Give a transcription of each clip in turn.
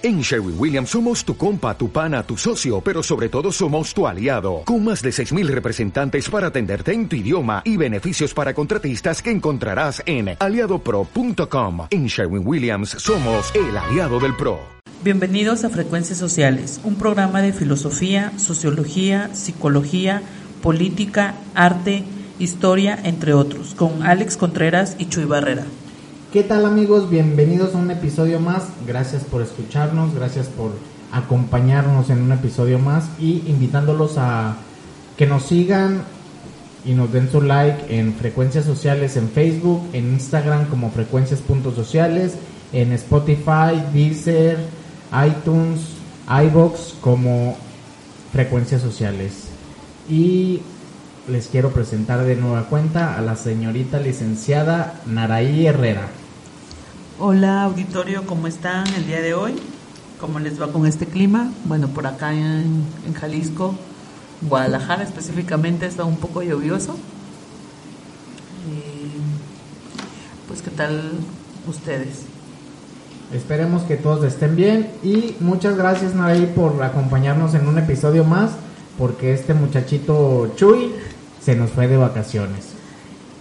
En Sherwin Williams somos tu compa, tu pana, tu socio, pero sobre todo somos tu aliado, con más de 6.000 representantes para atenderte en tu idioma y beneficios para contratistas que encontrarás en aliadopro.com. En Sherwin Williams somos el aliado del PRO. Bienvenidos a Frecuencias Sociales, un programa de filosofía, sociología, psicología, política, arte, historia, entre otros, con Alex Contreras y Chuy Barrera. ¿Qué tal amigos? Bienvenidos a un episodio más. Gracias por escucharnos, gracias por acompañarnos en un episodio más y invitándolos a que nos sigan y nos den su like en Frecuencias Sociales en Facebook, en Instagram como frecuencias.sociales, en Spotify, Deezer, iTunes, iBox como Frecuencias Sociales. Y les quiero presentar de nueva cuenta a la señorita licenciada Naraí Herrera. Hola auditorio, ¿cómo están el día de hoy? ¿Cómo les va con este clima? Bueno, por acá en, Jalisco, Guadalajara específicamente está un poco lluvioso. pues qué tal ustedes. Esperemos que todos estén bien y muchas gracias Naraí por acompañarnos en un episodio más porque este muchachito Chuy se nos fue de vacaciones.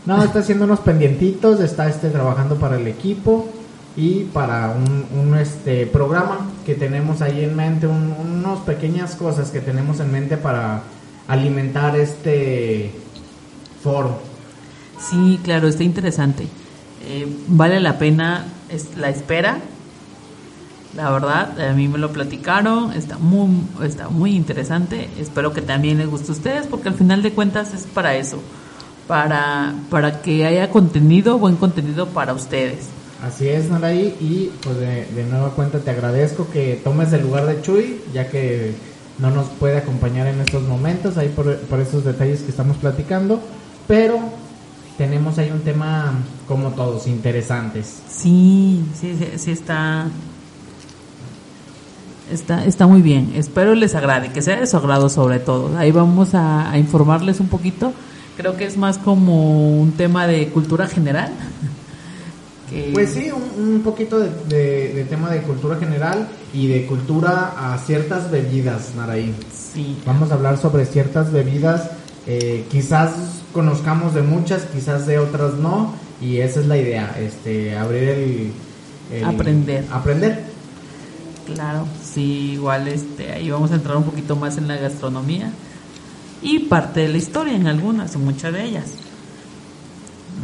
No, está haciendo unos pendientitos, está este trabajando para el equipo y para un, este programa que tenemos ahí en mente, unas pequeñas cosas que tenemos en mente para alimentar este foro. Sí, claro, está interesante. Eh, vale la pena la espera. La verdad, a mí me lo platicaron, está muy, está muy interesante. Espero que también les guste a ustedes, porque al final de cuentas es para eso, para, para que haya contenido, buen contenido para ustedes. Así es, Naraí, y pues de, de nueva cuenta te agradezco que tomes el lugar de Chuy, ya que no nos puede acompañar en estos momentos, ahí por, por esos detalles que estamos platicando, pero tenemos ahí un tema como todos, interesantes. Sí, sí, sí, está, está, está muy bien. Espero les agrade, que sea de su agrado sobre todo. Ahí vamos a, a informarles un poquito. Creo que es más como un tema de cultura general. Pues sí, un, poquito de, tema de cultura general y de cultura a ciertas bebidas, Naraí. Sí. Vamos a hablar sobre ciertas bebidas, eh, quizás conozcamos de muchas, quizás de otras no, y esa es la idea, este, abrir el... aprender. Aprender. Claro, sí, igual este, ahí vamos a entrar un poquito más en la gastronomía y parte de la historia en algunas, en muchas de ellas.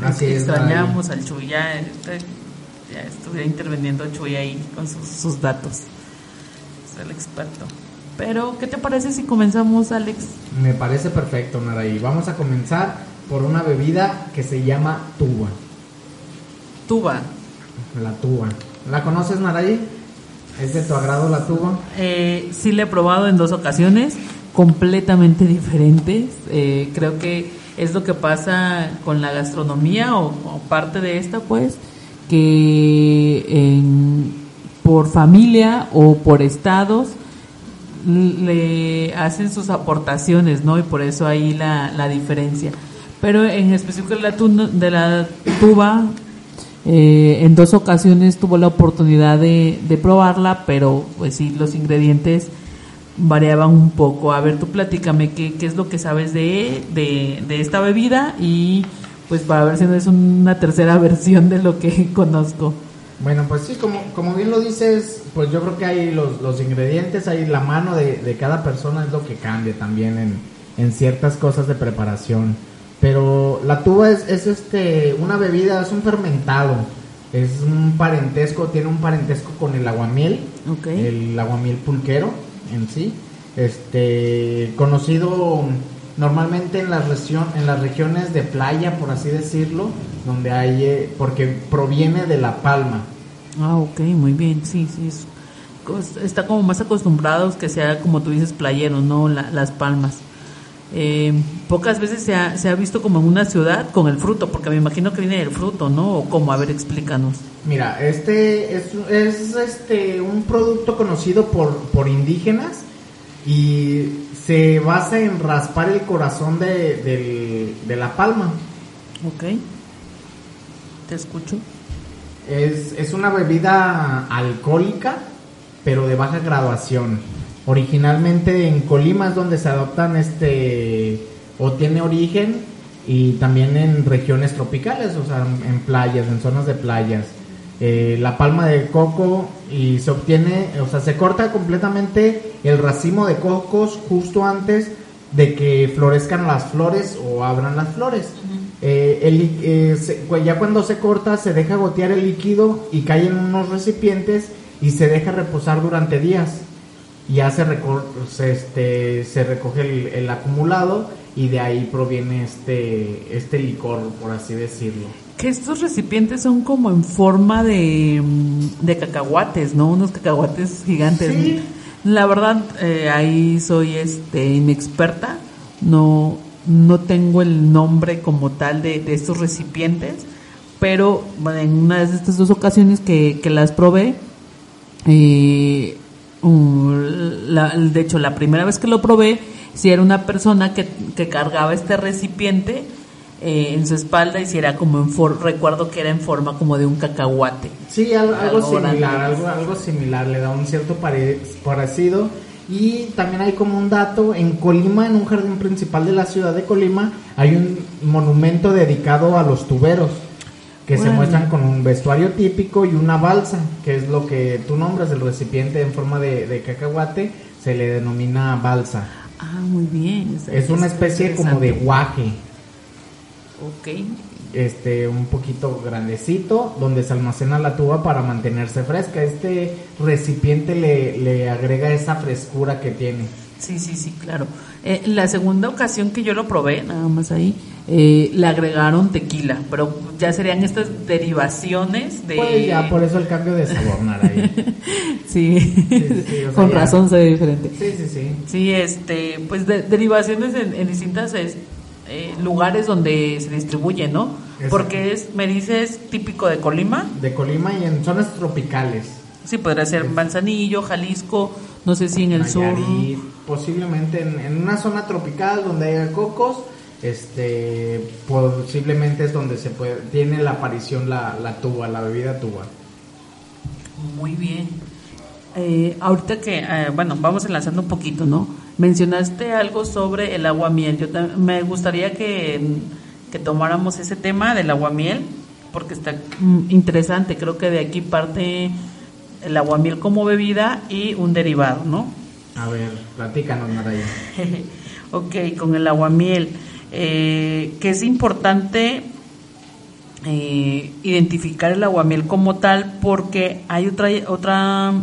Así extrañamos al Chuy, ya, este, ya estuviera interviniendo Chuy ahí con sus, datos. Es el experto. Pero, ¿qué te parece si comenzamos, Alex? Me parece perfecto, Naraí. Vamos a comenzar por una bebida que se llama tuba. Tuba. La tuba. ¿La conoces, Naraí? ¿Es de tu agrado la tuba? Eh, sí, la he probado en dos ocasiones, completamente diferentes. Eh, creo que es lo que pasa con la gastronomía o, parte de esta, pues, que por familia o por estados le hacen sus aportaciones, ¿no? Y por eso ahí la, la diferencia. Pero en específico de de la tuba, eh, en dos ocasiones tuvo la oportunidad de, de probarla, pero pues sí, los ingredientes variaban un poco. A ver, tú platícame qué, qué es lo que sabes de, de, esta bebida y pues para ver si no es una tercera versión de lo que conozco. Bueno, pues sí, como, como bien lo dices, pues yo creo que hay los, los ingredientes, hay la mano de, de, cada persona es lo que cambia también en, en ciertas cosas de preparación. Pero la tuba es, es este, una bebida, es un fermentado, es un parentesco, tiene un parentesco con el aguamiel, el aguamiel pulquero en sí, este, conocido normalmente en la región, en las regiones de playa, por así decirlo, donde hay, eh, porque proviene de la palma. Ah, ok, muy bien, sí, sí, está como más acostumbrados que sea, como tú dices, playero, ¿no? las palmas. Eh, pocas veces se ha, se ha visto como en una ciudad con el fruto, porque me imagino que viene del fruto, ¿no? O como, a ver, explícanos. Mira, este es, es este un producto conocido por, por indígenas y se basa en raspar el corazón de, de la palma. Ok. Te escucho. Es, es una bebida alcohólica pero de baja graduación. Originalmente en Colima es donde se adoptan este o tiene origen y también en regiones tropicales, o sea, en playas, en zonas de playas. Eh, la palma de coco y se obtiene, o sea, se corta completamente el racimo de cocos justo antes de que florezcan las flores o abran las flores. Eh, eh, ya cuando se corta se deja gotear el líquido y cae en unos recipientes y se deja reposar durante días. Ya se, se, este, se recoge el, acumulado y de ahí proviene este, este licor, por así decirlo. Que estos recipientes son como en forma de, mm, de cacahuates, ¿no? Unos cacahuates gigantes. La verdad, eh, ahí soy este inexperta. No, no tengo el nombre como tal de, de estos recipientes, pero en una de estas dos ocasiones que, que las probé, eh, de hecho, la primera vez que lo probé, si era una persona que, que cargaba este recipiente eh, en su espalda y si era como en for recuerdo que era en forma como de un cacahuate. Sí, algo, similar, algo, algo similar, le da un cierto parecido. Y también hay como un dato, en Colima, en un jardín principal de la ciudad de Colima, hay un monumento dedicado a los tuberos que se muestran con un vestuario típico y una balsa, que es lo que tú nombras, el recipiente en forma de, cacahuate, se le denomina balsa. Ah, muy bien. Es, una especie como de guaje. Ok. Este, un poquito grandecito, donde se almacena la tuba para mantenerse fresca. Este recipiente le, le agrega esa frescura que tiene. Sí, sí, sí, claro. Eh, la segunda ocasión que yo lo probé, nada más ahí, eh, le agregaron tequila, pero ya serían estas derivaciones de... Pues ya, por eso el cambio de sabor, ahí. sí, con razón se ve diferente. Sí, sí, sí. Sí, este, pues derivaciones en, distintas eh, lugares donde se distribuye, ¿no? Porque es, me dices, típico de Colima. De Colima y en zonas tropicales. Sí, podría ser Manzanillo, Jalisco, no sé si en el sur. Posiblemente en, una zona tropical donde haya cocos, este, posiblemente es donde se puede, tiene la aparición la, la tuba, la bebida tuba. Muy bien. Eh, ahorita que, eh, bueno, vamos enlazando un poquito, ¿no? Mencionaste algo sobre el agua miel. Yo me gustaría que, que tomáramos ese tema del agua miel, porque está mm, interesante. Creo que de aquí parte el aguamiel como bebida y un derivado, ¿no? A ver, platícanos, Maraya. ok, con el aguamiel, eh, que es importante eh, identificar el aguamiel como tal porque hay otra, otra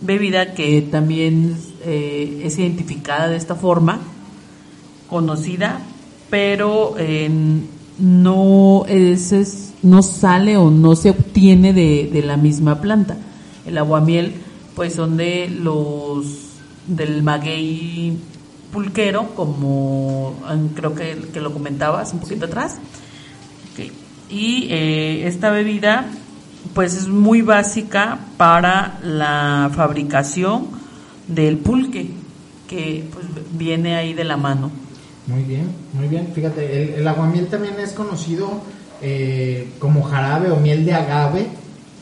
bebida que también eh, es identificada de esta forma, conocida, pero no, es, no sale o no se obtiene de, de la misma planta. El aguamiel, pues son de los del maguey pulquero, como creo que, lo comentabas un poquito atrás. Y eh, esta bebida, pues es muy básica para la fabricación del pulque, que pues viene ahí de la mano. Muy bien, muy bien. Fíjate, el, aguamiel también es conocido eh, como jarabe o miel de agave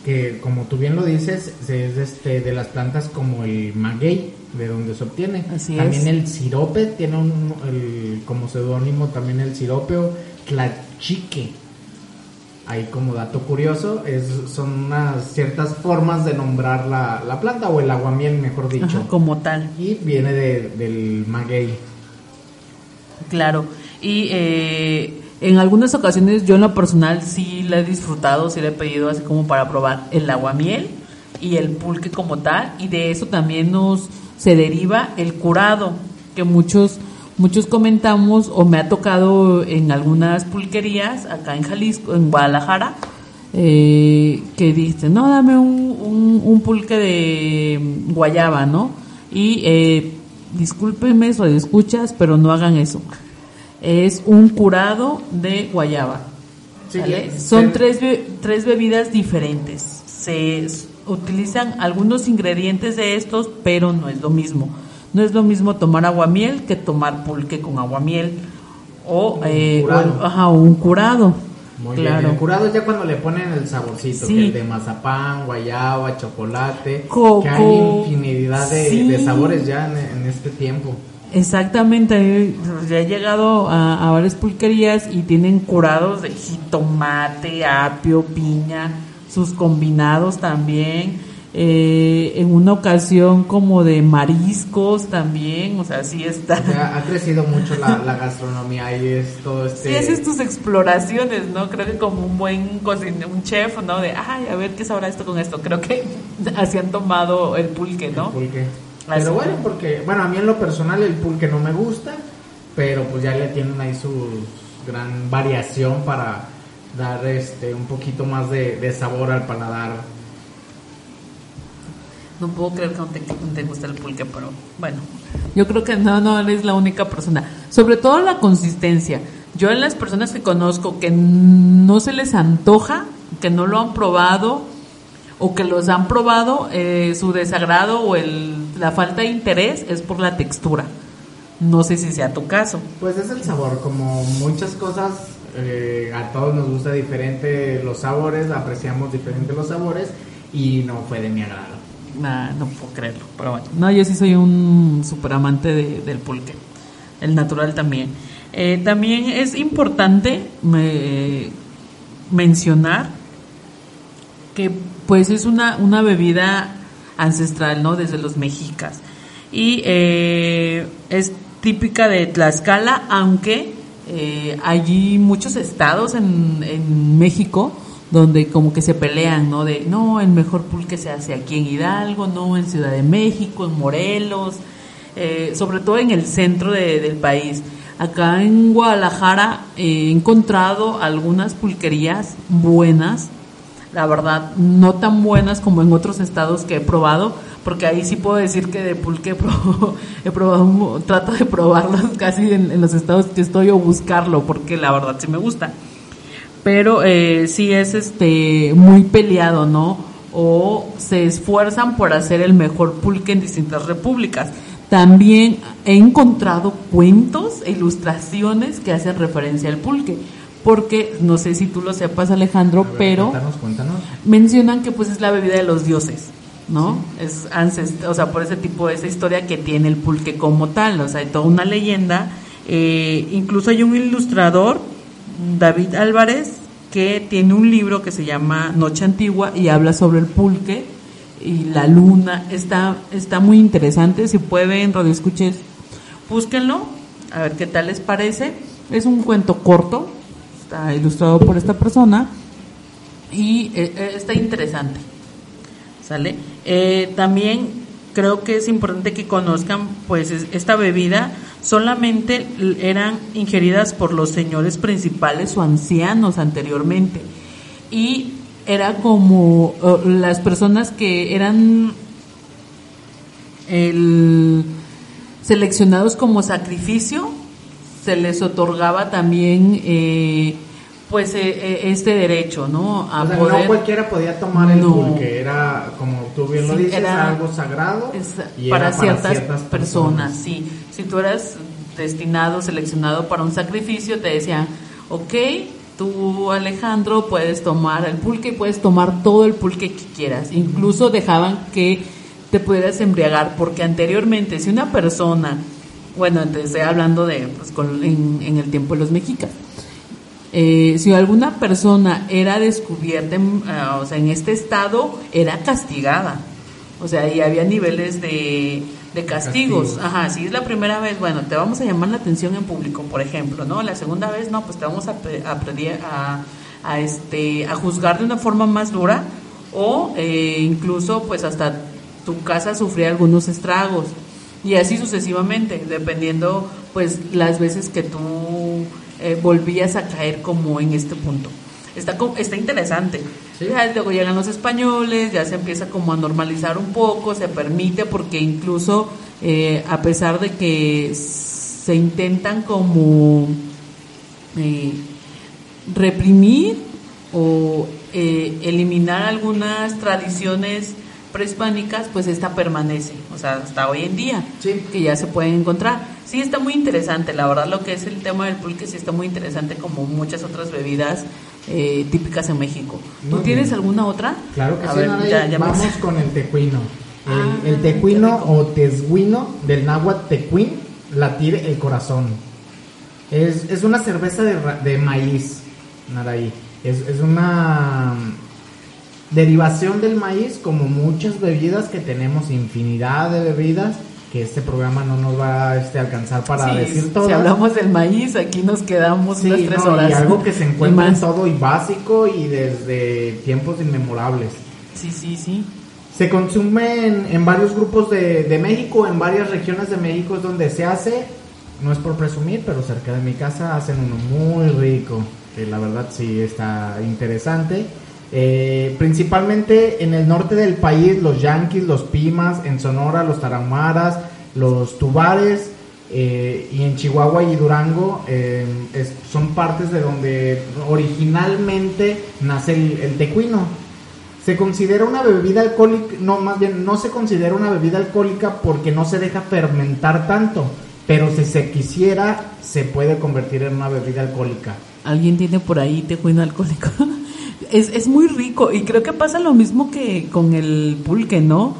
que como tú bien lo dices, es este, de las plantas como el maguey, de donde se obtiene. también el sirope, tiene un, el, como seudónimo también el sirope o tlachique. Ahí como dato curioso, es, son unas ciertas formas de nombrar la, la planta o el aguamiel, mejor dicho. como tal. Y viene de, del maguey. Claro. Y eh, en algunas ocasiones yo en lo personal sí la he disfrutado, sí le he pedido así como para probar el aguamiel y el pulque como tal y de eso también nos se deriva el curado que muchos muchos comentamos o me ha tocado en algunas pulquerías acá en Jalisco, en Guadalajara, eh, que dicen, no, dame un, un, pulque de guayaba, ¿no? Y eh, discúlpenme, o escuchas, pero no hagan eso es un curado de guayaba. Son tres, tres bebidas diferentes. Se utilizan algunos ingredientes de estos, pero no es lo mismo. No es lo mismo tomar aguamiel que tomar pulque con aguamiel o, un, eh, curado. Muy Claro. bien. El curado es ya cuando le ponen el saborcito, Sí. que el de mazapán, guayaba, chocolate, Coco. que hay infinidad de, Sí. de sabores ya en, en este tiempo. Exactamente, ya he llegado a, a varias pulquerías y tienen curados de jitomate, apio, piña, sus combinados también. eh, en una ocasión como de mariscos también, o sea, sí está. O sea, ha crecido mucho la, la gastronomía y es todo este... Sí, haces tus exploraciones, ¿no? Creo que como un buen cocinero, un chef, ¿no? De, ay, a ver qué sabrá esto con esto. Creo que así han tomado el pulque, ¿no? El pulque. Así. Pero bueno, porque, bueno, a mí en lo personal el pulque no me gusta, pero pues ya le tienen ahí su gran variación para dar este un poquito más de, de sabor al paladar. No puedo creer que no te, no te gusta el pulque, pero bueno. Yo creo que no, no eres la única persona. Sobre todo la consistencia. Yo en las personas que conozco que no se les antoja, que no lo han probado o que los han probado, eh, su desagrado o el, la falta de interés es por la textura. No sé si sea tu caso. Pues es el sabor, como muchas cosas, eh, a todos nos gusta diferente los sabores, apreciamos diferente los sabores y no fue de mi agrado. Nah, no puedo creerlo, pero bueno. No, yo sí soy un super amante de- del pulque. El natural también. Eh, también es importante me- mencionar que pues es una, una bebida ancestral, ¿no? Desde los mexicas. Y eh, es típica de Tlaxcala, aunque eh, allí muchos estados en, en México donde como que se pelean, ¿no? De, no, el mejor pulque se hace aquí en Hidalgo, no, en Ciudad de México, en Morelos, eh, sobre todo en el centro de- del país. Acá en Guadalajara he encontrado algunas pulquerías buenas, la verdad, no tan buenas como en otros estados que he probado, porque ahí sí puedo decir que de pulque he probado, he probado trato de probarlos casi en, en los estados que estoy o buscarlo, porque la verdad sí me gusta. Pero eh, sí es este muy peleado, ¿no? O se esfuerzan por hacer el mejor pulque en distintas repúblicas. También he encontrado cuentos e ilustraciones que hacen referencia al pulque, porque no sé si tú lo sepas Alejandro, ver, pero Cuéntanos, cuéntanos. mencionan que pues es la bebida de los dioses, ¿no? Es ancest o sea, por ese tipo de esa historia que tiene el pulque como tal, o sea, hay toda una leyenda. Eh, incluso hay un ilustrador, David Álvarez, que tiene un libro que se llama Noche Antigua y habla sobre el pulque y la luna. Está, está muy interesante, si pueden, radio escuches, búsquenlo, a ver qué tal les parece. Es un cuento corto, está ilustrado por esta persona y eh, eh, está interesante. ¿Sale? Eh, también creo que es importante que conozcan, pues, es- esta bebida solamente eran ingeridas por los señores principales o ancianos anteriormente. Y era como las personas que eran el, seleccionados como sacrificio, se les otorgaba también eh, pues eh, eh, este derecho, ¿no? A O sea, poder no cualquiera podía tomar el No. pulque, era, como tú bien lo Sí, dices, era- algo sagrado es y para, era ciertas, personas, sí. Si tú eras destinado, seleccionado para un sacrificio, te decían, ok, tú Alejandro puedes tomar el pulque y puedes tomar todo el pulque que quieras. Incluso dejaban que te pudieras embriagar, porque anteriormente si una persona, bueno, estoy hablando de, pues, con- en, en el tiempo de los mexicas, eh, si alguna persona era descubierta en, ah, o sea, en este estado, era castigada. O sea, y había niveles de, de castigos. Castigos. Ajá, si es la primera vez, bueno, te vamos a llamar la atención en público, por ejemplo, ¿no? La segunda vez, no, pues te vamos a, a, a, este, a juzgar de una forma más dura o eh, incluso, pues hasta tu casa sufría algunos estragos. Y así sucesivamente, dependiendo, pues, las veces que tú eh, volvías a caer como en este punto. Está, está interesante. Sí. Luego llegan los españoles, ya se empieza como a normalizar un poco, se permite porque incluso eh, a pesar de que se intentan como eh, reprimir o eh, eliminar algunas tradiciones prehispánicas, pues esta permanece, o sea, hasta hoy en día, Sí. que ya se pueden encontrar. Sí está muy interesante, la verdad lo que es el tema del pulque sí está muy interesante como muchas otras bebidas eh, típicas en México. ¿Tú Muy tienes bien. alguna otra? Claro que A sí, ver, ya- vamos con el tecuino. El, Ah, el tecuino o tesguino del náhuatl tecuín, latir el corazón. Es, es una cerveza de, de maíz, Naraí. Es, es una derivación del maíz, como muchas bebidas que tenemos, infinidad de bebidas, que este programa no nos va a este, alcanzar para Sí, decir todo. Si hablamos del maíz, aquí nos quedamos Sí, unas tres no, horas. y algo que se encuentra en todo y básico y desde tiempos inmemorables. Sí, sí, sí. Se consume en, en varios grupos de, de México, en varias regiones de México es donde se hace. No es por presumir, pero cerca de mi casa hacen uno muy rico, que la verdad sí está interesante. Eh, principalmente en el norte del país, los yanquis, los pimas, en Sonora, los tarahumaras, los tubares, eh, y en Chihuahua y Durango eh, son partes de donde originalmente nace el, el tecuino. Se considera una bebida alcohólica, no, más bien no se considera una bebida alcohólica porque no se deja fermentar tanto, pero si se quisiera se puede convertir en una bebida alcohólica. Alguien tiene por ahí tejuino alcohólico. Es, es muy rico y creo que pasa lo mismo que con el pulque, ¿no?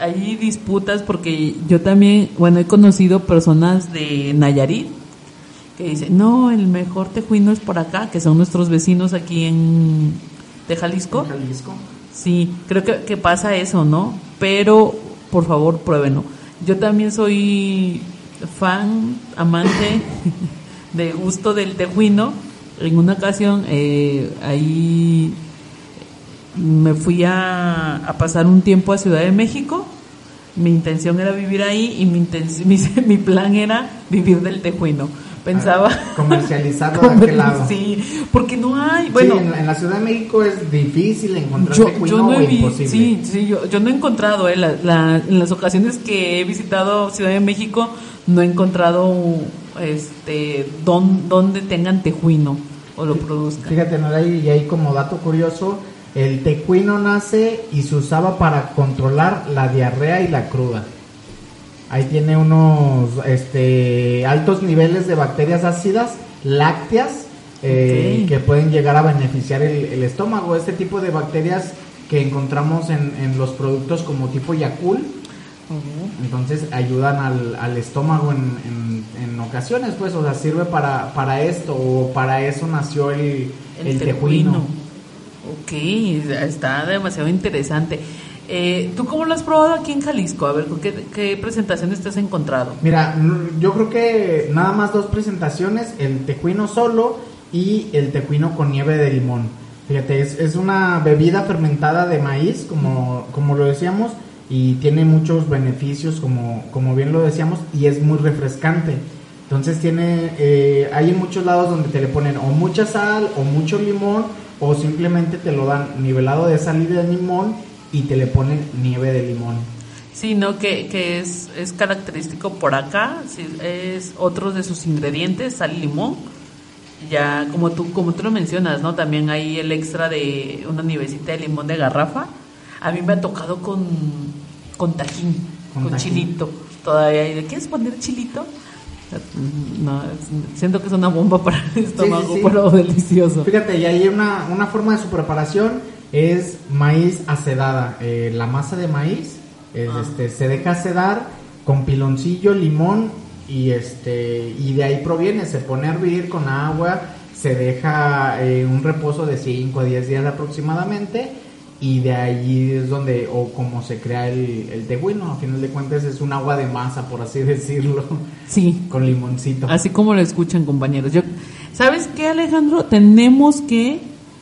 Hay disputas porque yo también, bueno, he conocido personas de Nayarit que dicen, no, el mejor tejuino es por acá, que son nuestros vecinos aquí en de Jalisco. En Jalisco. Sí, creo que, que pasa eso, ¿no? Pero, por favor, pruébenlo. Yo también soy fan, amante de gusto del tejuino. En una ocasión, eh, ahí me fui a, a pasar un tiempo a Ciudad de México. Mi intención era vivir ahí y mi, mi, mi plan era vivir del tejuino. Pensaba... Ah, comercializarlo de aquel lado. Sí, porque no hay... Bueno, Sí, en, la, en la Ciudad de México es difícil encontrar yo, tecuino yo no o vi- imposible. sí, sí, yo, yo no he encontrado, eh, la- la- en las ocasiones que he visitado Ciudad de México, no he encontrado este don, donde tengan tejuino o lo produzcan. Fíjate, ¿no? Y ahí como dato curioso, el tecuino nace y se usaba para controlar la diarrea y la cruda. Ahí tiene unos este, altos niveles de bacterias ácidas, lácteas, eh, que pueden llegar a beneficiar el, el estómago. Este tipo de bacterias que encontramos en, en los productos como tipo Yakult, Entonces ayudan al, al estómago en, en- en ocasiones, pues, o sea, sirve para, para esto o para eso nació el, El, el tejuino. tejuino. Ok, está demasiado interesante. Eh, ¿Tú cómo lo has probado aquí en Jalisco? A ver, ¿con qué, qué presentaciones te has encontrado? Mira, yo creo que nada más dos presentaciones, el tecuino solo y el tecuino con nieve de limón. Fíjate, es, es una bebida fermentada de maíz, como, como lo decíamos, y tiene muchos beneficios, como, como bien lo decíamos, y es muy refrescante. Entonces tiene, eh, hay en muchos lados donde te le ponen o mucha sal o mucho limón, o simplemente te lo dan nivelado de sal y de limón y te le ponen nieve de limón. Sí, ¿no? Que, que es, es característico por acá, sí, es otros de sus ingredientes, sal y limón. Ya, como tú, como tú lo mencionas, ¿no? También hay el extra de una nievecita de limón de garrafa. A mí me ha tocado con, con tajín, Con con, tajín. chilito. Todavía, ¿y ¿le quieres poner chilito? No, siento que es una bomba para el estómago, sí. pero delicioso. Fíjate, y hay una, una forma de su preparación, es maíz acedada. Eh, la masa de maíz es, Ah. este, se deja acedar con piloncillo, limón y este y de ahí proviene, se pone a hervir con agua, se deja eh, un reposo de 5 a 10 días aproximadamente y de ahí es donde o como se crea el, el tejuino, a final de cuentas es un agua de masa, por así decirlo, Sí, con limoncito. Así como lo escuchan, compañeros. Yo, ¿Sabes qué, Alejandro? Tenemos que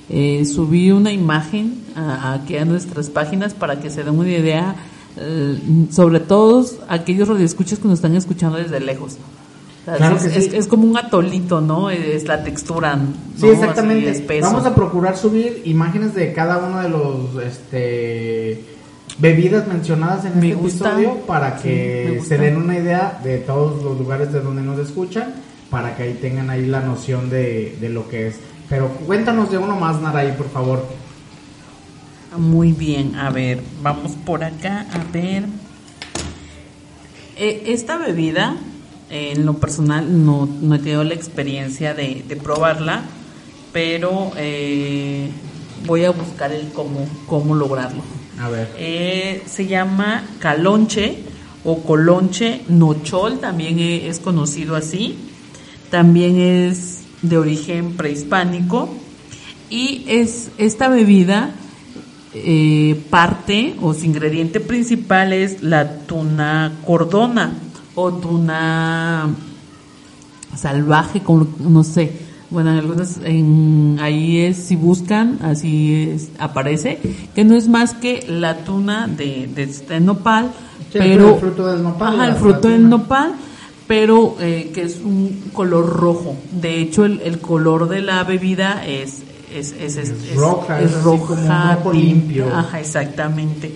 eh, subir una imagen a- aquí a nuestras páginas para que se den una idea, eh, sobre todo aquellos radioescuchas que nos están escuchando desde lejos. Claro es, que sí. es- es como un atolito, ¿no? Es la textura. ¿no? Sí, exactamente. Así. Vamos a procurar subir imágenes de cada uno de los este bebidas mencionadas en Me este gusta. episodio para que se den una idea de todos los lugares de donde nos escuchan, para que ahí tengan ahí la noción de, de lo que es. Pero cuéntanos de uno más, Naraí, por favor. Muy bien, a ver, vamos por acá, a ver. Eh, esta bebida, en lo personal, no, no he tenido la experiencia de, de probarla, pero eh, voy a buscar el cómo, cómo lograrlo. A ver. Eh, se llama calonche o colonche nochol, también es conocido así. También es de origen prehispánico y es esta bebida eh, parte o su ingrediente principal es la tuna cordona o tuna salvaje, como no sé. Bueno, en algunas en, ahí es si buscan, así es, aparece que no es más que la tuna de, de este nopal, Sí, pero el fruto del nopal, Ajá, el fruto del nopal, pero eh, que es un color rojo. De hecho, el, el color de la bebida es es, es, es- roja, es así como un roja rojo limpio. Ajá, exactamente.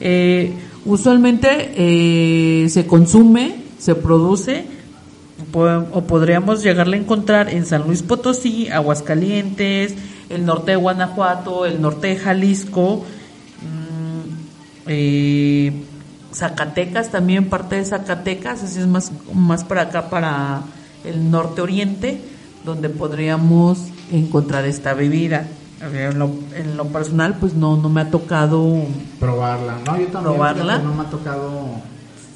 Eh, usualmente eh, se consume, se produce, o podríamos llegarla a encontrar en San Luis Potosí, Aguascalientes, el norte de Guanajuato, el norte de Jalisco, mm, eh, Zacatecas también, parte de Zacatecas, así es más, más para acá, para el norte oriente, donde podríamos encontrar esta bebida. En lo, en lo personal, pues no, no me ha tocado Probarla. No, yo también. Probarla. No me ha tocado.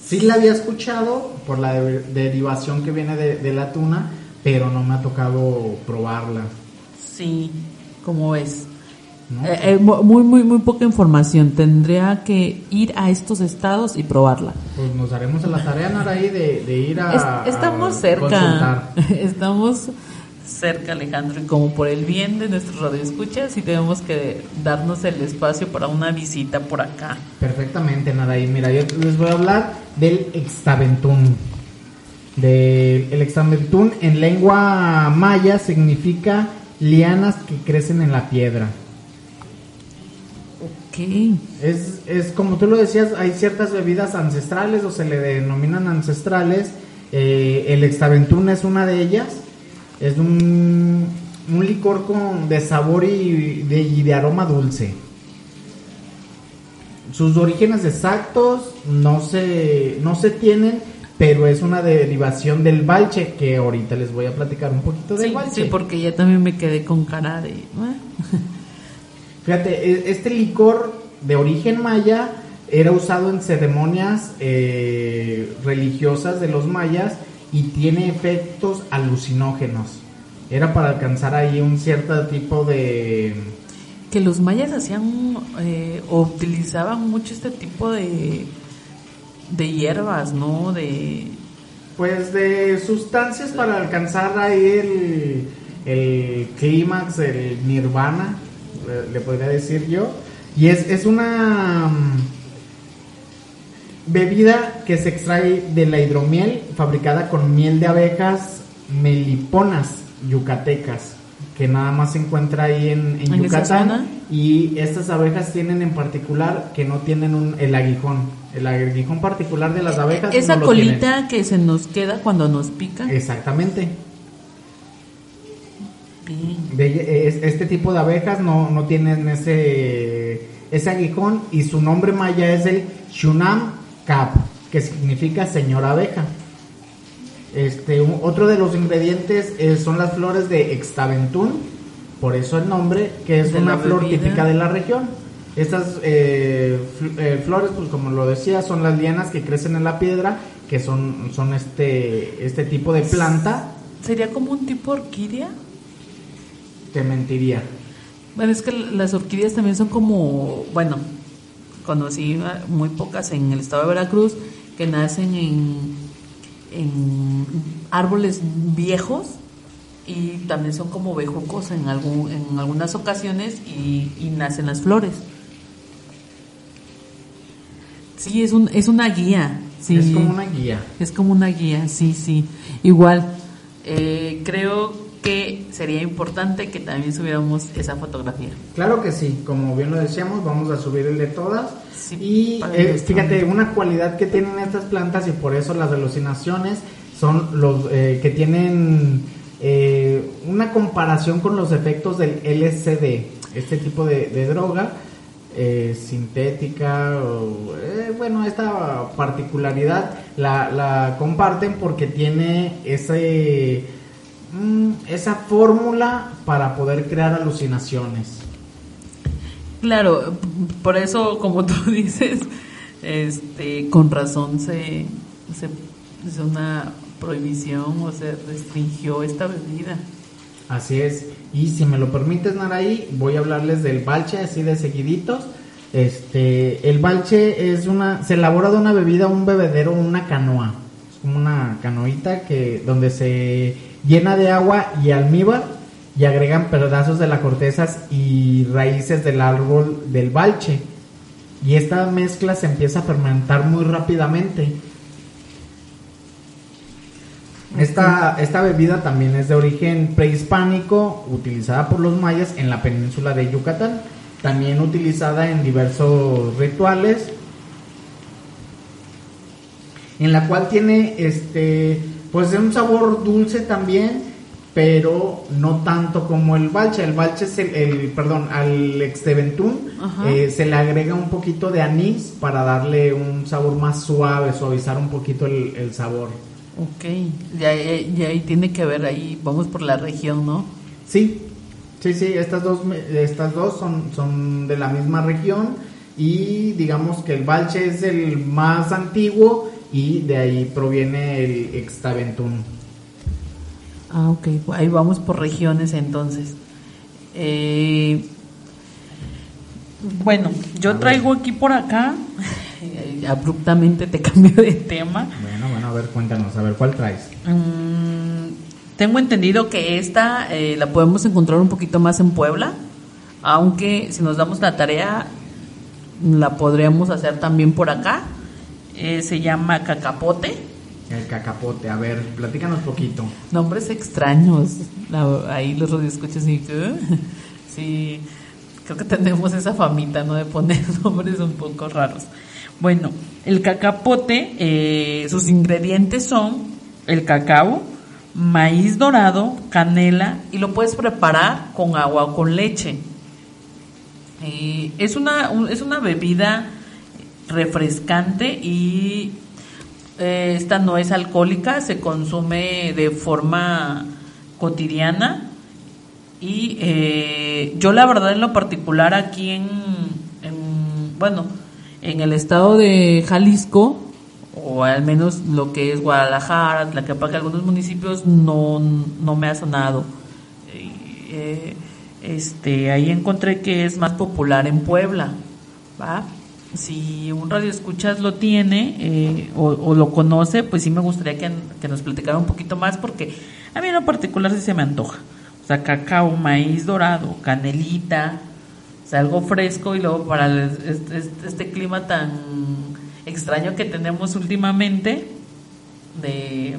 Sí la había escuchado por la de- derivación que viene de, de la tuna, pero no me ha tocado probarla. Sí, como ves. ¿no? Eh, eh, mu- muy, muy, muy poca información. Tendría que ir a estos estados y probarla. Pues nos haremos a la tarea, Naraí, de, de ir a. Es- estamos a cerca. consultar. Estamos cerca, Alejandro. Y como por el bien de nuestros radioescuchas, sí tenemos que darnos el espacio para una visita por acá. Perfectamente, Naraí. Mira, yo les voy a hablar del extaventún. Del el extaventún en lengua maya significa lianas que crecen en la piedra. Ok. Es, es como tú lo decías, hay ciertas bebidas ancestrales o se le denominan ancestrales. Eh, el extaventún es una de ellas. Es un, un licor con, de sabor y de, y de aroma dulce. Sus orígenes exactos no se, no se tienen, pero es una derivación del balche, que ahorita les voy a platicar un poquito del Sí, balche. sí, porque ya también me quedé con cara de... Fíjate, e- este licor de origen maya era usado en ceremonias eh, religiosas de los mayas y tiene efectos alucinógenos. Era para alcanzar ahí un cierto tipo de... que los mayas hacían eh, o utilizaban mucho este tipo de de hierbas, ¿no? De Pues de sustancias para alcanzar ahí el, el clímax, el nirvana, le, le podría decir yo. Y es, es una mm, bebida que se extrae de la hidromiel fabricada con miel de abejas meliponas yucatecas que nada más se encuentra ahí en, en ¿En esa Yucatán y estas abejas tienen en particular que no tienen un, el aguijón el aguijón particular de las abejas esa no colita que se nos queda cuando nos pica. Exactamente. Bien. De- es- este tipo de abejas no, no tienen ese, ese aguijón y su nombre maya es el Shunam Kap, que significa señora abeja. Este, un- otro de los ingredientes eh, son las flores de extaventún, por eso el nombre, que es una flor bebida. típica de la región. Estas eh, fl- eh, flores, pues como lo decía, son las lianas que crecen en la piedra, que son, son este, este tipo de planta, ¿Sería como un tipo orquídea? te mentiría. Bueno, es que las orquídeas también son como, bueno, conocí muy pocas en el estado de Veracruz que nacen en, en árboles viejos y también son como bejucos en, algún, en algunas ocasiones y, y nacen las flores. Sí, es, un, es una guía. Sí. Es como una guía. Es como una guía, sí, sí. Igual, eh, creo que sería importante que también subiéramos esa fotografía. Claro que sí, como bien lo decíamos, vamos a subir el de todas. Sí, y eh, fíjate, una cualidad que tienen estas plantas y por eso las alucinaciones son los eh, que tienen eh, una comparación con los efectos del LSD, este tipo de, de droga eh, sintética, o, eh, bueno, esta particularidad la, la comparten porque tiene ese mm, esa fórmula para poder crear alucinaciones. Claro, por eso, como tú dices, este, con razón se, se es una prohibición o se restringió esta bebida. Así es. Y si me lo permites, Naraí, voy a hablarles del balche así de seguiditos. Este, el balche es una, se elabora de una bebida, un bebedero, una canoa. Es como una canoita que, donde se llena de agua y almíbar y agregan pedazos de la corteza y raíces del árbol del balche. Y esta mezcla se empieza a fermentar muy rápidamente esta, esta bebida también es de origen prehispánico, utilizada por los mayas en la península de Yucatán, también utilizada en diversos rituales, en la cual tiene este pues un sabor dulce también, pero no tanto como el balcha. El balcha es el, perdón, al exteventún eh, se le agrega un poquito de anís para darle un sabor más suave, suavizar un poquito el, el sabor. Ok, ya, ya, ahí tiene que ver, ahí vamos por la región, ¿no? Sí, sí, sí, estas dos, estas dos son, son de la misma región y digamos que el Balche es el más antiguo y de ahí proviene el Extaventún. Ah, ok, ahí vamos por regiones entonces. Eh, bueno, yo traigo aquí por acá, abruptamente te cambio de tema. Bueno, bueno, a ver, cuéntanos, a ver, ¿cuál traes? Mm, tengo entendido que esta eh, la podemos encontrar un poquito más en Puebla, aunque si nos damos la tarea, la podríamos hacer también por acá. Eh, se llama cacapote. El cacapote, a ver, platícanos poquito. Nombres extraños, ahí los radioescuchas y sí, creo que tenemos esa famita, ¿no? De poner nombres un poco raros. Bueno, el cacapote, eh, sus ingredientes son el cacao, maíz dorado, canela y lo puedes preparar con agua o con leche. Eh, es, una, es una bebida refrescante y eh, esta no es alcohólica, se consume de forma cotidiana y yo la verdad en lo particular aquí en, en bueno, en el estado de Jalisco, o al menos lo que es Guadalajara, la que algunos municipios, no, no me ha sonado. Eh, este, ahí encontré que es más popular en Puebla, ¿va? Si un radio escuchas lo tiene eh, o, lo conoce, pues sí me gustaría que, que, nos platicara un poquito más porque a mí en lo particular sí se me antoja. O sea, cacao, maíz dorado, canelita, algo fresco y luego para este, este, clima tan extraño que tenemos últimamente de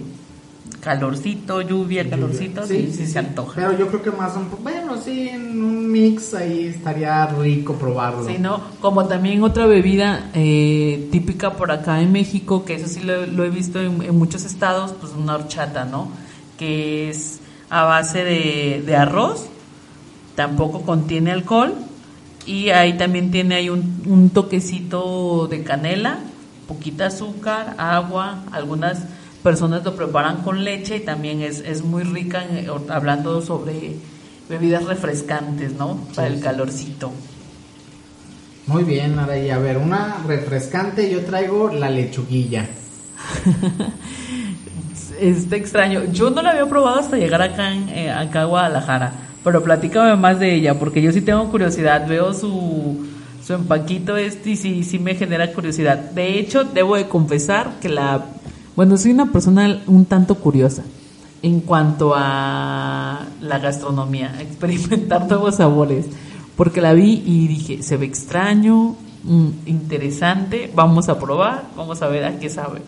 calorcito, lluvia, calorcito, sí, sí, se antoja. Pero yo creo que más un bueno, sí, en un mix ahí estaría rico probarlo. Sí, ¿no? Como también otra bebida eh, típica por acá en México, que eso sí lo, he visto en, muchos estados, pues una horchata, ¿no? Que es a base de, de arroz, tampoco contiene alcohol y ahí también tiene ahí un, toquecito de canela, poquita azúcar, agua, algunas personas lo preparan con leche y también es, es muy rica hablando sobre bebidas refrescantes, ¿no? Para el calorcito. Muy bien, Araí. A ver, una refrescante, yo traigo la lechuguilla. Está extraño. Yo no la había probado hasta llegar acá, en, eh, acá a Guadalajara. Pero platícame más de ella, porque yo sí tengo curiosidad. Veo su, su empaquito este y sí, sí me genera curiosidad. De hecho, debo de confesar que la... Bueno, soy una persona un tanto curiosa en cuanto a la gastronomía, experimentar nuevos sabores. Porque la vi y dije, se ve extraño, mm, interesante, vamos a probar, vamos a ver a qué sabe.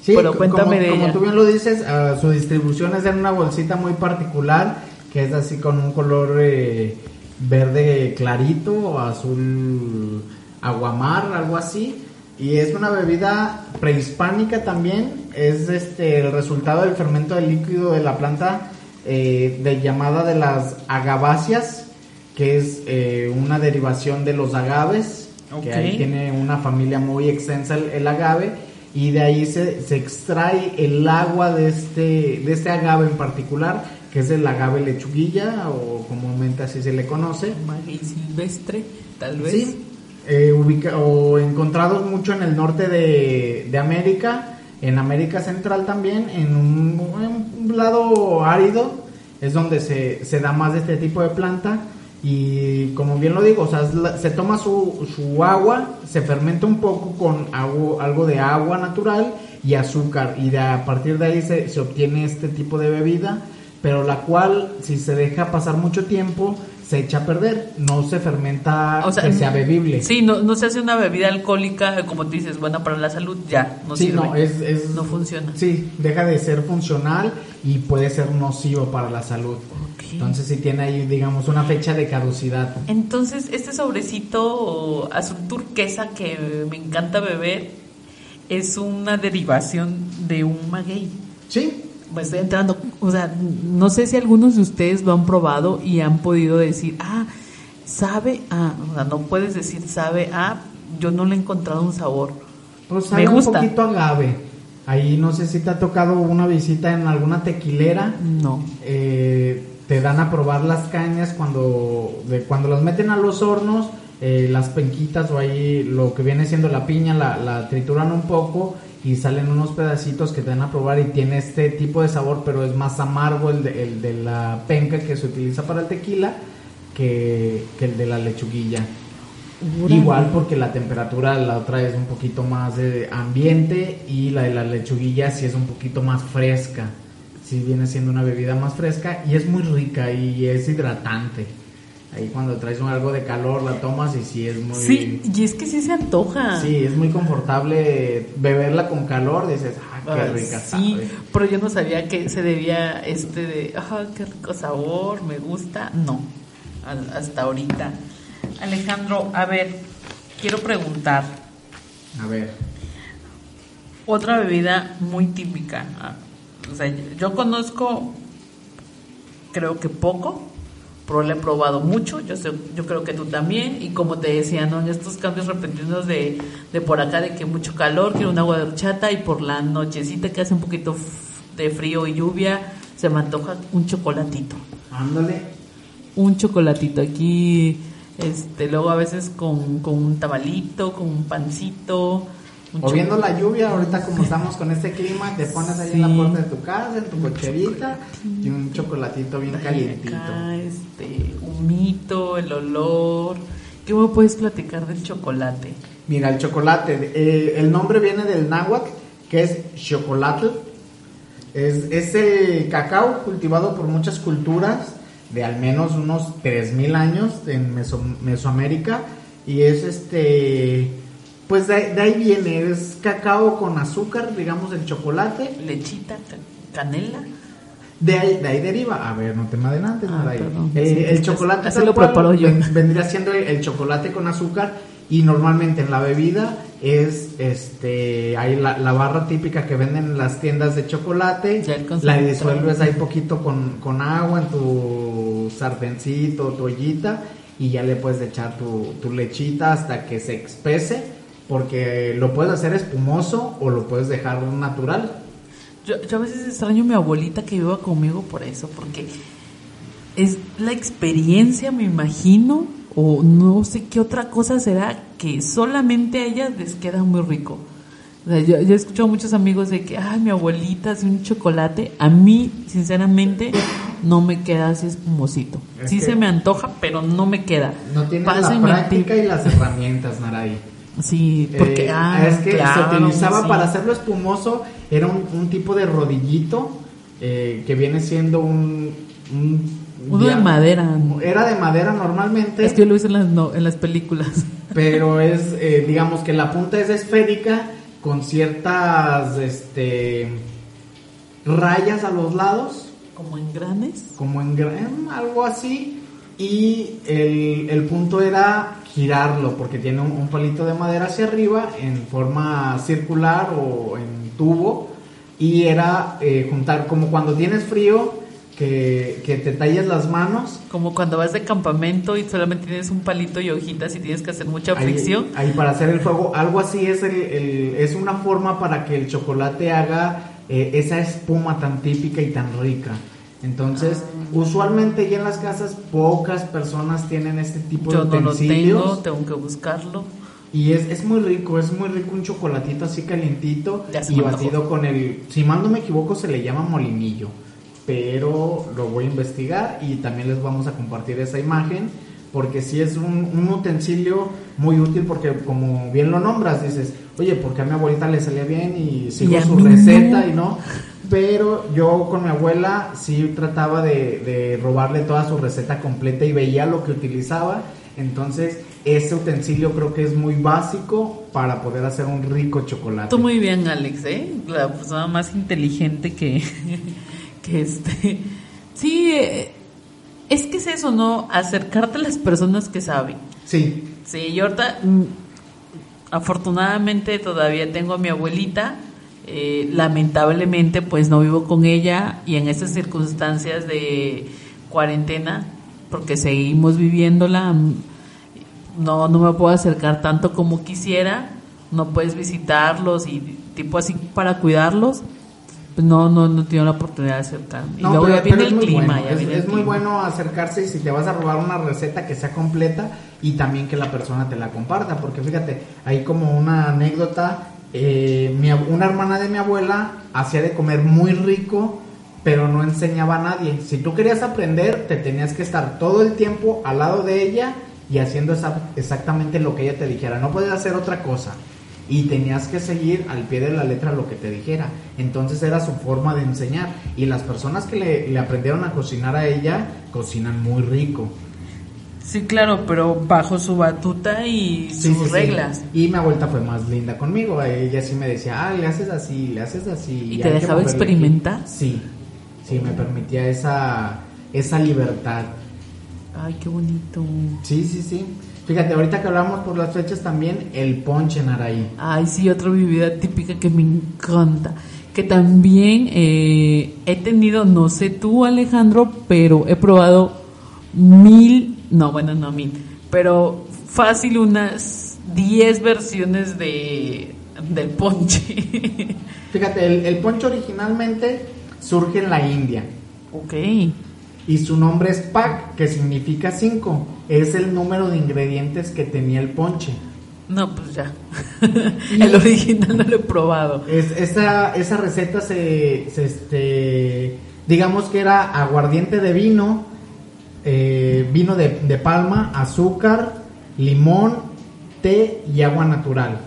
Sí, Pero cuéntame como, de como tú bien lo dices, ah, su distribución es en una bolsita muy particular que es así con un color eh, verde clarito azul aguamar, algo así. Y es una bebida prehispánica también, es este el resultado del fermento del líquido de la planta eh, de llamada de las agaváceas, que es eh, una derivación de los agaves, que ahí tiene una familia muy extensa el, agave, y de ahí se, se, extrae el agua de este, de este agave en particular que es el agave lechuguilla o comúnmente así se le conoce. Maguey silvestre, tal vez. Sí, eh, ubica- o encontrados mucho en el norte de, de América, en América Central también, en un, en un lado árido, es donde se, se da más de este tipo de planta. Y como bien lo digo, o sea, se toma su, su agua, se fermenta un poco con agua- algo de agua natural y azúcar, y de, a partir de ahí se, se obtiene este tipo de bebida, pero la cual, si se deja pasar mucho tiempo, se echa a perder, no se fermenta O sea, que sea bebible. Sí, no, no se hace una bebida alcohólica, como tú dices, buena para la salud, ya, no Sí, sirve. no, es, es- No funciona. Sí, deja de ser funcional y puede ser nocivo para la salud. Entonces sí tiene ahí, digamos, una fecha de caducidad. Entonces, este sobrecito azul turquesa que me encanta beber es una derivación de un maguey. Sí, Me estoy entrando, o sea, no sé si algunos de ustedes lo han probado y han podido decir, ah, sabe a, o sea, no puedes decir sabe a, yo no le he encontrado un sabor. pues Me sabe un gusta. poquito agave. Ahí no sé si te ha tocado una visita en alguna tequilera. No. eh, te dan a probar las cañas cuando, de, cuando las meten a los hornos, eh, las penquitas o ahí lo que viene siendo la piña la, la trituran un poco y salen unos pedacitos que te dan a probar y tiene este tipo de sabor, pero es más amargo el de, el de la penca que se utiliza para el tequila que, que el de la lechuguilla. Igual porque la temperatura la otra es un poquito más de ambiente y la de la lechuguilla sí es un poquito más fresca. Sí viene siendo una bebida más fresca y es muy rica y es hidratante. Ahí cuando traes un- algo de calor la tomas y sí es muy... Sí, y es que sí se antoja. Sí, es muy confortable beberla con calor. Dices, ah, qué Ah, rica sí, sabe. pero yo no sabía que se debía este de, ah, qué rico sabor, me gusta. No, hasta ahorita. Alejandro, a ver, quiero preguntar, A ver, otra bebida muy típica. O sea, yo, conozco, creo que poco, he probado mucho. Yo, sé, yo creo que tú también. Y como te decía, ¿no? En estos cambios repentinos de, de por acá, de que mucho calor, quiero un agua de horchata. Y por la nochecita que hace un poquito de frío y lluvia, se me antoja un chocolatito. ándale. Un chocolatito aquí. Este, luego a veces con, con un tamalito, con un pancito. O viendo la lluvia, ahorita como estamos con este clima, te pones ahí en la puerta de tu casa, en tu cocherita y un chocolatito bien calientito. acá, este, humito, el olor. ¿Qué me puedes platicar del chocolate? Mira, el chocolate, eh, el nombre viene del náhuatl, que es chocolate. Es, es el cacao cultivado por muchas culturas de al menos unos 3.000 años en Meso- Mesoamérica. Y es este, pues de, de ahí viene, es cacao con azúcar, digamos el chocolate. Lechita, ca- canela. De ahí, de ahí deriva, a ver, no te me adelantes, Ah, perdón. Eh, Sí, el chocolate así lo preparo yo. ven- vendría siendo el, el chocolate con azúcar y normalmente en la bebida es este hay la, la barra típica que venden en las tiendas de chocolate, la disuelves ahí poquito con, con agua en tu sartencito, tu ollita y ya le puedes echar tu, tu lechita hasta que se espese porque lo puedes hacer espumoso o lo puedes dejar natural. Yo, yo a veces extraño a mi abuelita que viva conmigo por eso, porque es la experiencia, me imagino, o no sé qué otra cosa será, que solamente a ellas les queda muy rico. O sea, yo, yo he escuchado a muchos amigos de que, ay, mi abuelita hace un chocolate. A mí, sinceramente, no me queda así espumosito. Es Sí se me antoja, pero no me queda. No Pásenme la práctica y las herramientas, Naray. Sí, porque, Eh, ah, es que claro, se utilizaba sí. para hacerlo espumoso, era un, un tipo de rodillito eh, que viene siendo un... un Uno de madera. Era de madera normalmente, Es que yo lo hice en las, no- en las películas. pero es, eh, digamos que la punta es esférica con ciertas este, rayas a los lados, Como en granes. como en gran, algo así, y el, el punto era girarlo, porque tiene un, un palito de madera hacia arriba en forma circular o en tubo, y era eh, juntar como cuando tienes frío, que, que te talles las manos. Como cuando vas de campamento y solamente tienes un palito y hojitas y tienes que hacer mucha Ahí, fricción. ahí para hacer el fuego, algo así es, el, el- es una forma para que el chocolate haga eh, esa espuma tan típica y tan rica. Entonces, usualmente ya en las casas pocas personas tienen este tipo Yo de no lo utensilios. tengo, tengo que buscarlo. Y es, es muy rico, es muy rico un chocolatito así calientito y batido con el, si mal no me equivoco, se le llama molinillo. Pero lo voy a investigar y también les vamos a compartir esa imagen porque sí es un, un utensilio muy útil porque como bien lo nombras, dices, oye, porque a mi abuelita le salía bien y sigo Y su no. receta y no. Pero yo con mi abuela sí trataba de, de robarle toda su receta completa y veía lo que utilizaba. Entonces, ese utensilio creo que es muy básico para poder hacer un rico chocolate. Tú muy bien, Alex, ¿eh? La persona más inteligente que, que este. Sí, eh, es que es eso, ¿no? Acercarte a las personas que saben. Sí, Sí, yo ahorita, mm, afortunadamente todavía tengo a mi abuelita. Eh, lamentablemente, pues no vivo con ella y en estas circunstancias de cuarentena, porque seguimos viviéndola, mm, no, no me puedo acercar tanto como quisiera. No puedes visitarlos y tipo así para cuidarlos. Pues no, no, no tengo la oportunidad de acercarme. y No, luego pero- ya viene el clima. bueno, ya es, viene el es muy bueno acercarse y si te vas a robar una receta que sea completa y también que la persona te la comparta, porque fíjate, hay como una anécdota, eh, mi una hermana de mi abuela hacía de comer muy rico, pero no enseñaba a nadie. Si tú querías aprender, te tenías que estar todo el tiempo al lado de ella y haciendo exactamente lo que ella te dijera, no podías hacer otra cosa. Y tenías que seguir al pie de la letra lo que te dijera. Entonces era su forma de enseñar. Y las personas que le aprendieron a cocinar a ella, cocinan muy rico. Sí, claro, pero bajo su batuta y Sí, sus sí, sí. reglas. Y mi abuelita fue más linda conmigo. Ella sí me decía, ah, le haces así, le haces así. ¿Y te dejaba moverle aquí". experimentar? Sí, sí, me permitía esa, esa libertad. Ay, qué bonito. Sí, sí, sí. Fíjate, ahorita que hablamos por las fechas también, el ponche en Araí. Ay, sí, otra bebida típica que me encanta. Que también eh, he tenido, no sé tú, Alejandro, pero he probado mil, no, bueno, no mil, pero fácil unas 10 versiones de del ponche. Fíjate, el, el ponche originalmente surge en la India. ok. Y su nombre es Pak, que significa 5. Es el número de ingredientes que tenía el ponche. No, pues ya. el original no lo he probado. Es, esa, esa receta se, se, este, digamos que era aguardiente de vino, eh, vino de, de palma, azúcar, limón, té y agua natural.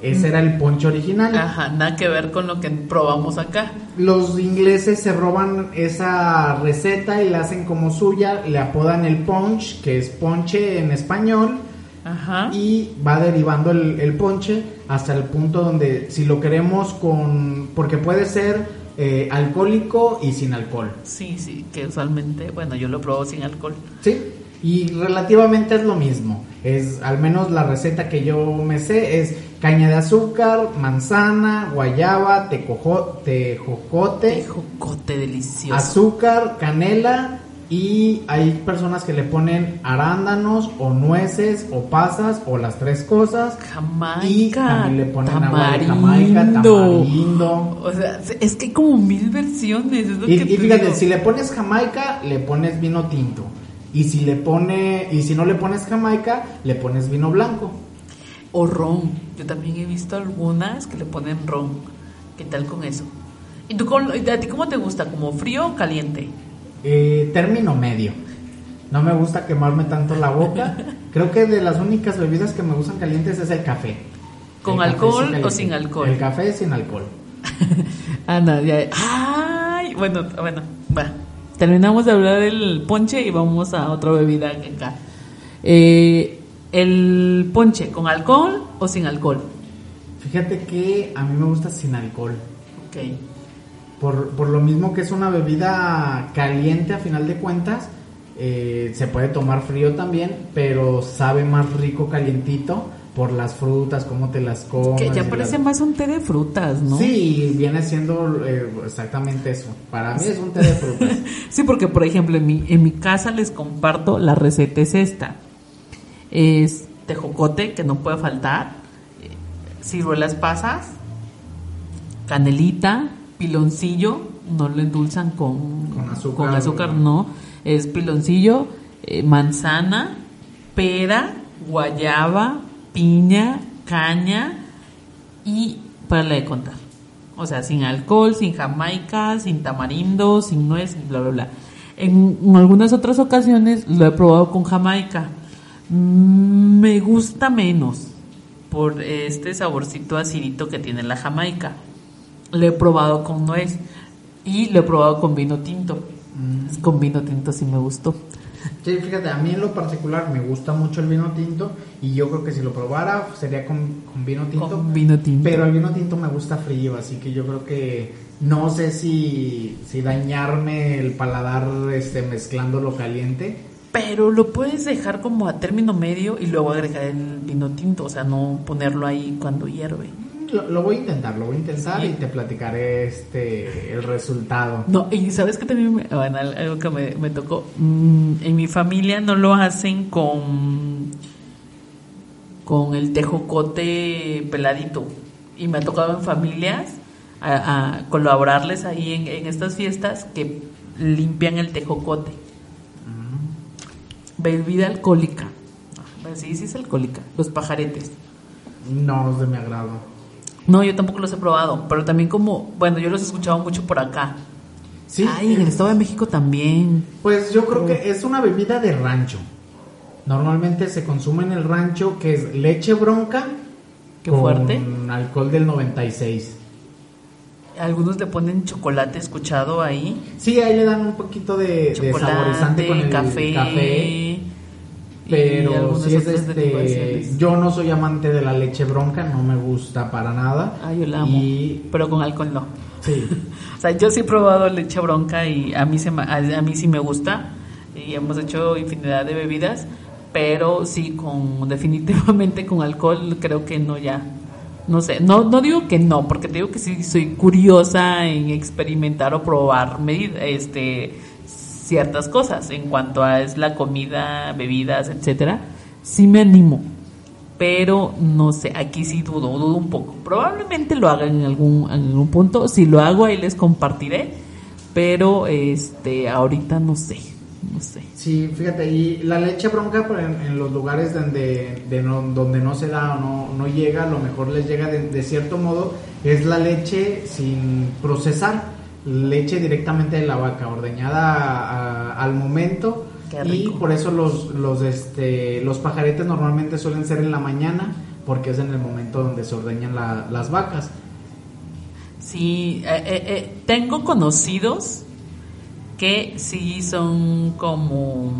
Ese era el ponche original. Ajá, nada que ver con lo que probamos acá. Los ingleses se roban esa receta y la hacen como suya, le apodan el punch, que es ponche en español, Ajá. y va derivando el, el ponche hasta el punto donde si lo queremos con, porque puede ser eh, alcohólico y sin alcohol, Sí, sí, que usualmente, bueno, yo lo probo sin alcohol. ¿sí? Y relativamente es lo mismo, es al menos la receta que yo me sé es caña de azúcar, manzana, guayaba, tecojo- tejocote, Tejocote delicioso. azúcar, canela y hay personas que le ponen arándanos o nueces o pasas o las tres cosas Jamaica. y también le ponen agua de tamarindo. Jamaica, tamarindo. O sea, es que hay como mil versiones. Es lo Y, que y te fíjate, digo. si le pones Jamaica, le pones vino tinto. Y si le pone y si no le pones Jamaica, le pones vino blanco. O ron. Yo también he visto algunas que le ponen ron. ¿Qué tal con eso? ¿Y tú a ti cómo te gusta? ¿Como frío o caliente? Eh, término medio. No me gusta quemarme tanto la boca. Creo que de las únicas bebidas que me gustan calientes es el café. ¿Con El alcohol o sin alcohol? El café sin alcohol. Anda, ya. Ay, bueno, bueno, va. Terminamos de hablar del ponche y vamos a otra bebida acá. Eh, el ponche, ¿con alcohol o sin alcohol? Fíjate que a mí me gusta sin alcohol. Ok. Por, por lo mismo que es una bebida caliente a final de cuentas, eh, se puede tomar frío también, pero sabe más rico calientito por las frutas, cómo te las comes. Que ya parece más un té de frutas, ¿no? Sí, viene siendo eh, exactamente eso. Para mí es un té de frutas. Sí, porque por ejemplo en mi, en mi casa les comparto la receta es esta. Es tejocote, que no puede faltar, eh, ciruelas pasas, canelita, piloncillo, no lo endulzan con, Con azúcar, con azúcar, ¿no? es piloncillo, eh, manzana, pera, guayaba, piña, caña y para la de contar. O sea, sin alcohol, sin jamaica, sin tamarindo, sin nuez, bla, bla, bla. En, en algunas otras ocasiones lo he probado con jamaica. Mm, Me gusta menos por este saborcito acidito que tiene la jamaica. Lo he probado con nuez y lo he probado con vino tinto. Con vino tinto sí me gustó. Sí, fíjate, a mí en lo particular me gusta mucho el vino tinto y yo creo que si lo probara sería con, con vino tinto. Con vino tinto. Pero el vino tinto me gusta frío, así que yo creo que no sé si, si dañarme el paladar este, mezclándolo caliente. Pero lo puedes dejar como a término medio y luego agregar el vino tinto, o sea, no ponerlo ahí cuando hierve. Lo, lo voy a intentar, lo voy a intentar Sí. y te platicaré este el resultado. No, y sabes que también, me- bueno, al- algo que me, me tocó, Mm, en mi familia no lo hacen con, con el tejocote peladito. Y me ha tocado en familias a, a colaborarles ahí en, en estas fiestas que limpian el tejocote. Bebida alcohólica. Ah, Sí, sí es alcohólica. Los pajaretes. No es de mi agrado. No, yo tampoco los he probado, pero también como, bueno, yo los he escuchado mucho por acá. Sí, Ay, en el es- Estado de México también. Pues yo creo que es una bebida de rancho. Normalmente se consume en el rancho que es leche bronca Qué con fuerte. alcohol del 96. Algunos le ponen chocolate escuchado ahí. Sí, ahí le dan un poquito de, de saborizante con el café. café, pero sí es este, yo no soy amante de la leche bronca, no me gusta para nada. Ah, yo la amo. Y Pero con alcohol no. sí, O sea, yo sí he probado leche bronca y a mí, se a, a mí sí me gusta. Y hemos hecho infinidad de bebidas. Pero sí, con definitivamente con alcohol creo que no ya. No sé, no, no digo que no, porque te digo que sí soy curiosa en experimentar o probar este, ciertas cosas en cuanto a es la comida, bebidas, etcétera. Sí me animo, pero no sé, aquí sí dudo, dudo un poco. Probablemente lo haga en algún, en algún punto. Si lo hago, ahí les compartiré. Pero este, ahorita no sé, no sé. sí, fíjate, y la leche bronca pues, en, los lugares donde, de no, donde no se da o no, no llega, a lo mejor les llega de cierto modo, es la leche sin procesar, leche directamente de la vaca, ordeñada a- a- al momento. Y por eso los, los, este, los pajaretes normalmente suelen ser en la mañana, porque es en el momento donde se ordeñan la- las vacas. Sí, eh, eh, eh, tengo conocidos que sí son como,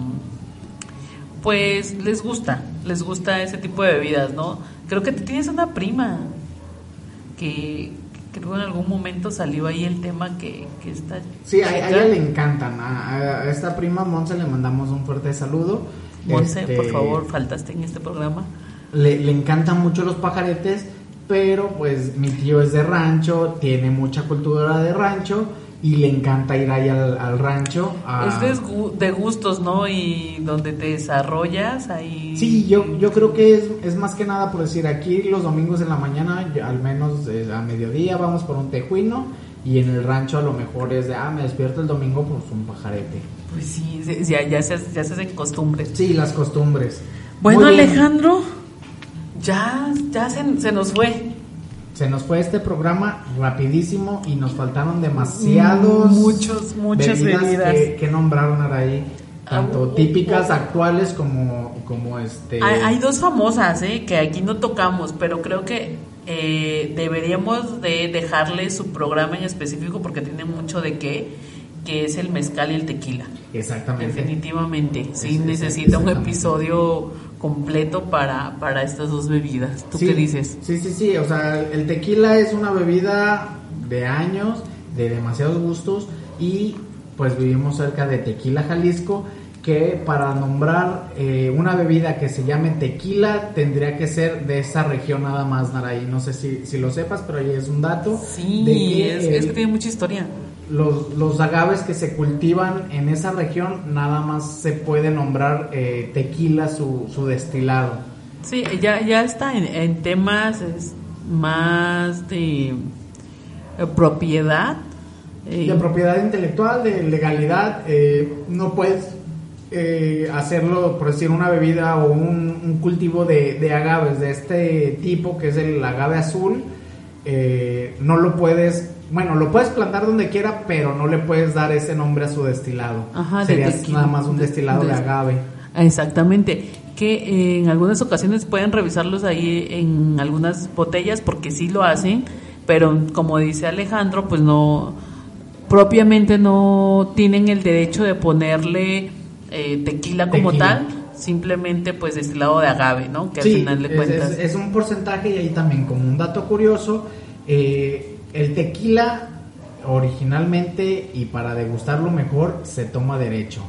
pues les gusta, les gusta ese tipo de bebidas, ¿no? Creo que tienes una prima que creo en algún momento salió ahí el tema que, que está... Sí, a, ella le encantan. A, a esta prima Monse le mandamos un fuerte saludo. Monse, Este, por favor, faltaste en este programa. Le, le encantan mucho los pajaretes, pero pues mi tío es de rancho, tiene mucha cultura de rancho y le encanta ir ahí al, al rancho. a- Es de, gu- de gustos, ¿no? Y donde te desarrollas ahí... Sí, yo, yo creo que es, es más que nada por decir, aquí los domingos en la mañana, al menos eh, a mediodía, vamos por un tejuino y en el rancho a lo mejor es de, ah, me despierto el domingo, pues un pajarete. Pues sí, se- ya, ya, se, ya se hacen costumbres. Sí, las costumbres. Bueno. Alejandro, ya, ya se, se nos fue. Se nos fue este programa rapidísimo y nos faltaron demasiados. Muchos, muchas bebidas. Que, que nombraron ahí, tanto Ah, típicas, oh. actuales, como, como este. Hay, hay dos famosas, ¿eh? Que aquí no tocamos, pero creo que eh, deberíamos de dejarle su programa en específico porque tiene mucho de qué, que es el mezcal y el tequila. Exactamente. Definitivamente, sí Es- es- necesita un episodio completo para, para estas dos bebidas. ¿Tú Sí, qué dices? Sí, sí, sí. O sea, el tequila es una bebida de años, de demasiados gustos y pues vivimos cerca de Tequila, Jalisco, que para nombrar eh, una bebida que se llame tequila tendría que ser de esa región nada más, Naraí. No sé si, si lo sepas, pero ahí es un dato. Sí, de que es, el- es que tiene mucha historia. Los, los agaves que se cultivan en esa región nada más se puede nombrar eh, tequila su, su destilado. Sí, ya, ya está en, en temas es, más de eh, propiedad Eh, de propiedad intelectual, de legalidad, eh, no puedes eh, hacerlo, por decir, una bebida o un, un cultivo de, de agaves de este tipo, que es el agave azul, no lo puedes, bueno, lo puedes plantar donde quiera, pero no le puedes dar ese nombre a su destilado. Ajá, de Sería tequila. nada más un De- destilado de, de- agave. Exactamente, que en algunas ocasiones pueden revisarlos ahí en algunas botellas porque sí lo hacen, pero como dice Alejandro, pues no, propiamente no tienen el derecho de ponerle eh, tequila como Tequila. tal, simplemente pues destilado de agave, ¿no? Que Sí, al final de es, cuentas... es- es un porcentaje y ahí también como un dato curioso, eh, el tequila originalmente y para degustarlo mejor se toma derecho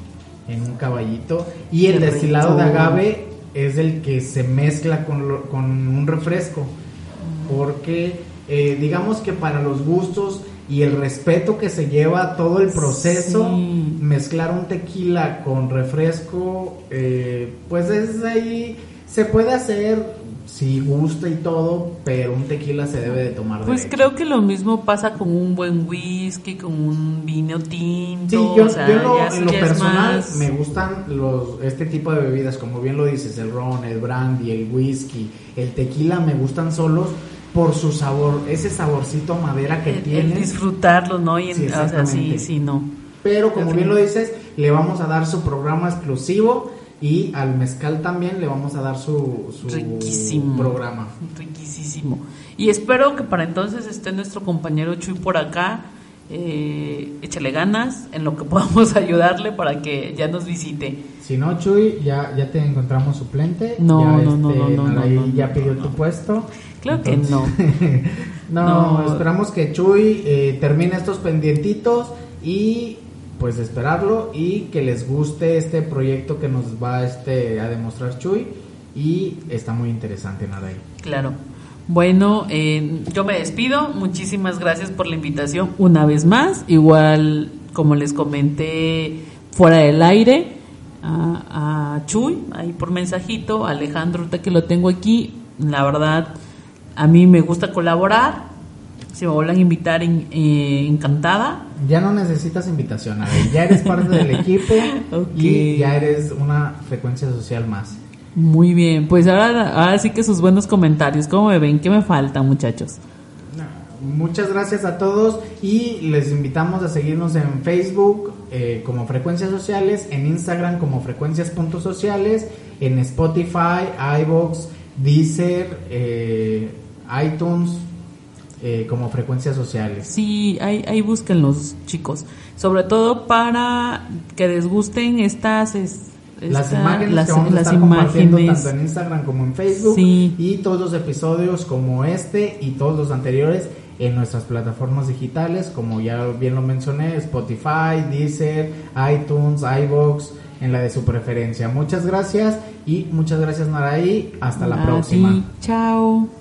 en un caballito. Y el Qué destilado de agave es el que se mezcla con, lo- con un refresco. Porque eh, digamos que para los gustos y el respeto que se lleva todo el proceso Sí. mezclar un tequila con refresco, eh, pues es ahí, se puede hacer si gusta y todo, pero un tequila se debe de tomar Pues derecho. creo que lo mismo pasa con un buen whisky, con un vino tinto. Sí, yo, o sea, yo lo- ya en lo personal más- me gustan los este tipo de bebidas, como bien lo dices, el ron, el brandy, el whisky, el tequila me gustan solos por su sabor, ese saborcito a madera que el, el tiene. disfrutarlo, ¿no? Y en- Sí, o sea, sí, sí, no. Pero como bien lo dices, le vamos a dar su programa exclusivo y al mezcal también le vamos a dar su, su Riquísimo. programa. Riquísimo. Y espero que para entonces esté nuestro compañero Chuy por acá. Eh, échale ganas en lo que podamos ayudarle para que ya nos visite. Si no, Chuy, ya, ya te encontramos suplente. No, ya, no, no, no, no, no, no, ya pidió tu puesto. Claro que no. no, No. esperamos que Chuy eh, termine estos pendientitos y pues esperarlo y que les guste este proyecto que nos va este, a demostrar Chuy y está muy interesante Naraí. Claro. Bueno, eh, yo me despido. Muchísimas gracias por la invitación una vez más. Igual, como les comenté fuera del aire, a, a Chuy, ahí por mensajito, Alejandro, ahorita que lo tengo aquí, la verdad, a mí me gusta colaborar. Me vuelven a invitar, en- eh, encantada. Ya no necesitas invitación, Naraí. ya eres parte del equipo Ok. y ya eres una frecuencia social más. Muy bien, pues ahora, ahora sí que sus buenos comentarios. ¿Cómo me ven? ¿Qué me falta, muchachos? Muchas gracias a todos y les invitamos a seguirnos en Facebook eh, como Frecuencias Sociales, en Instagram como Frecuencias.sociales, en Spotify, iBox, Deezer, eh, iTunes eh, como Frecuencias Sociales. Sí, ahí, ahí búsquenlos, chicos. Sobre todo para que les gusten estas... es- Las esta- imágenes las- que vamos a estar compartiendo imágenes. tanto en Instagram como en Facebook Sí. y todos los episodios como este y todos los anteriores en nuestras plataformas digitales, como ya bien lo mencioné, Spotify, Deezer, iTunes, iBox, en la de su preferencia. Muchas gracias y muchas gracias Naraí. Hasta la próxima. Chao.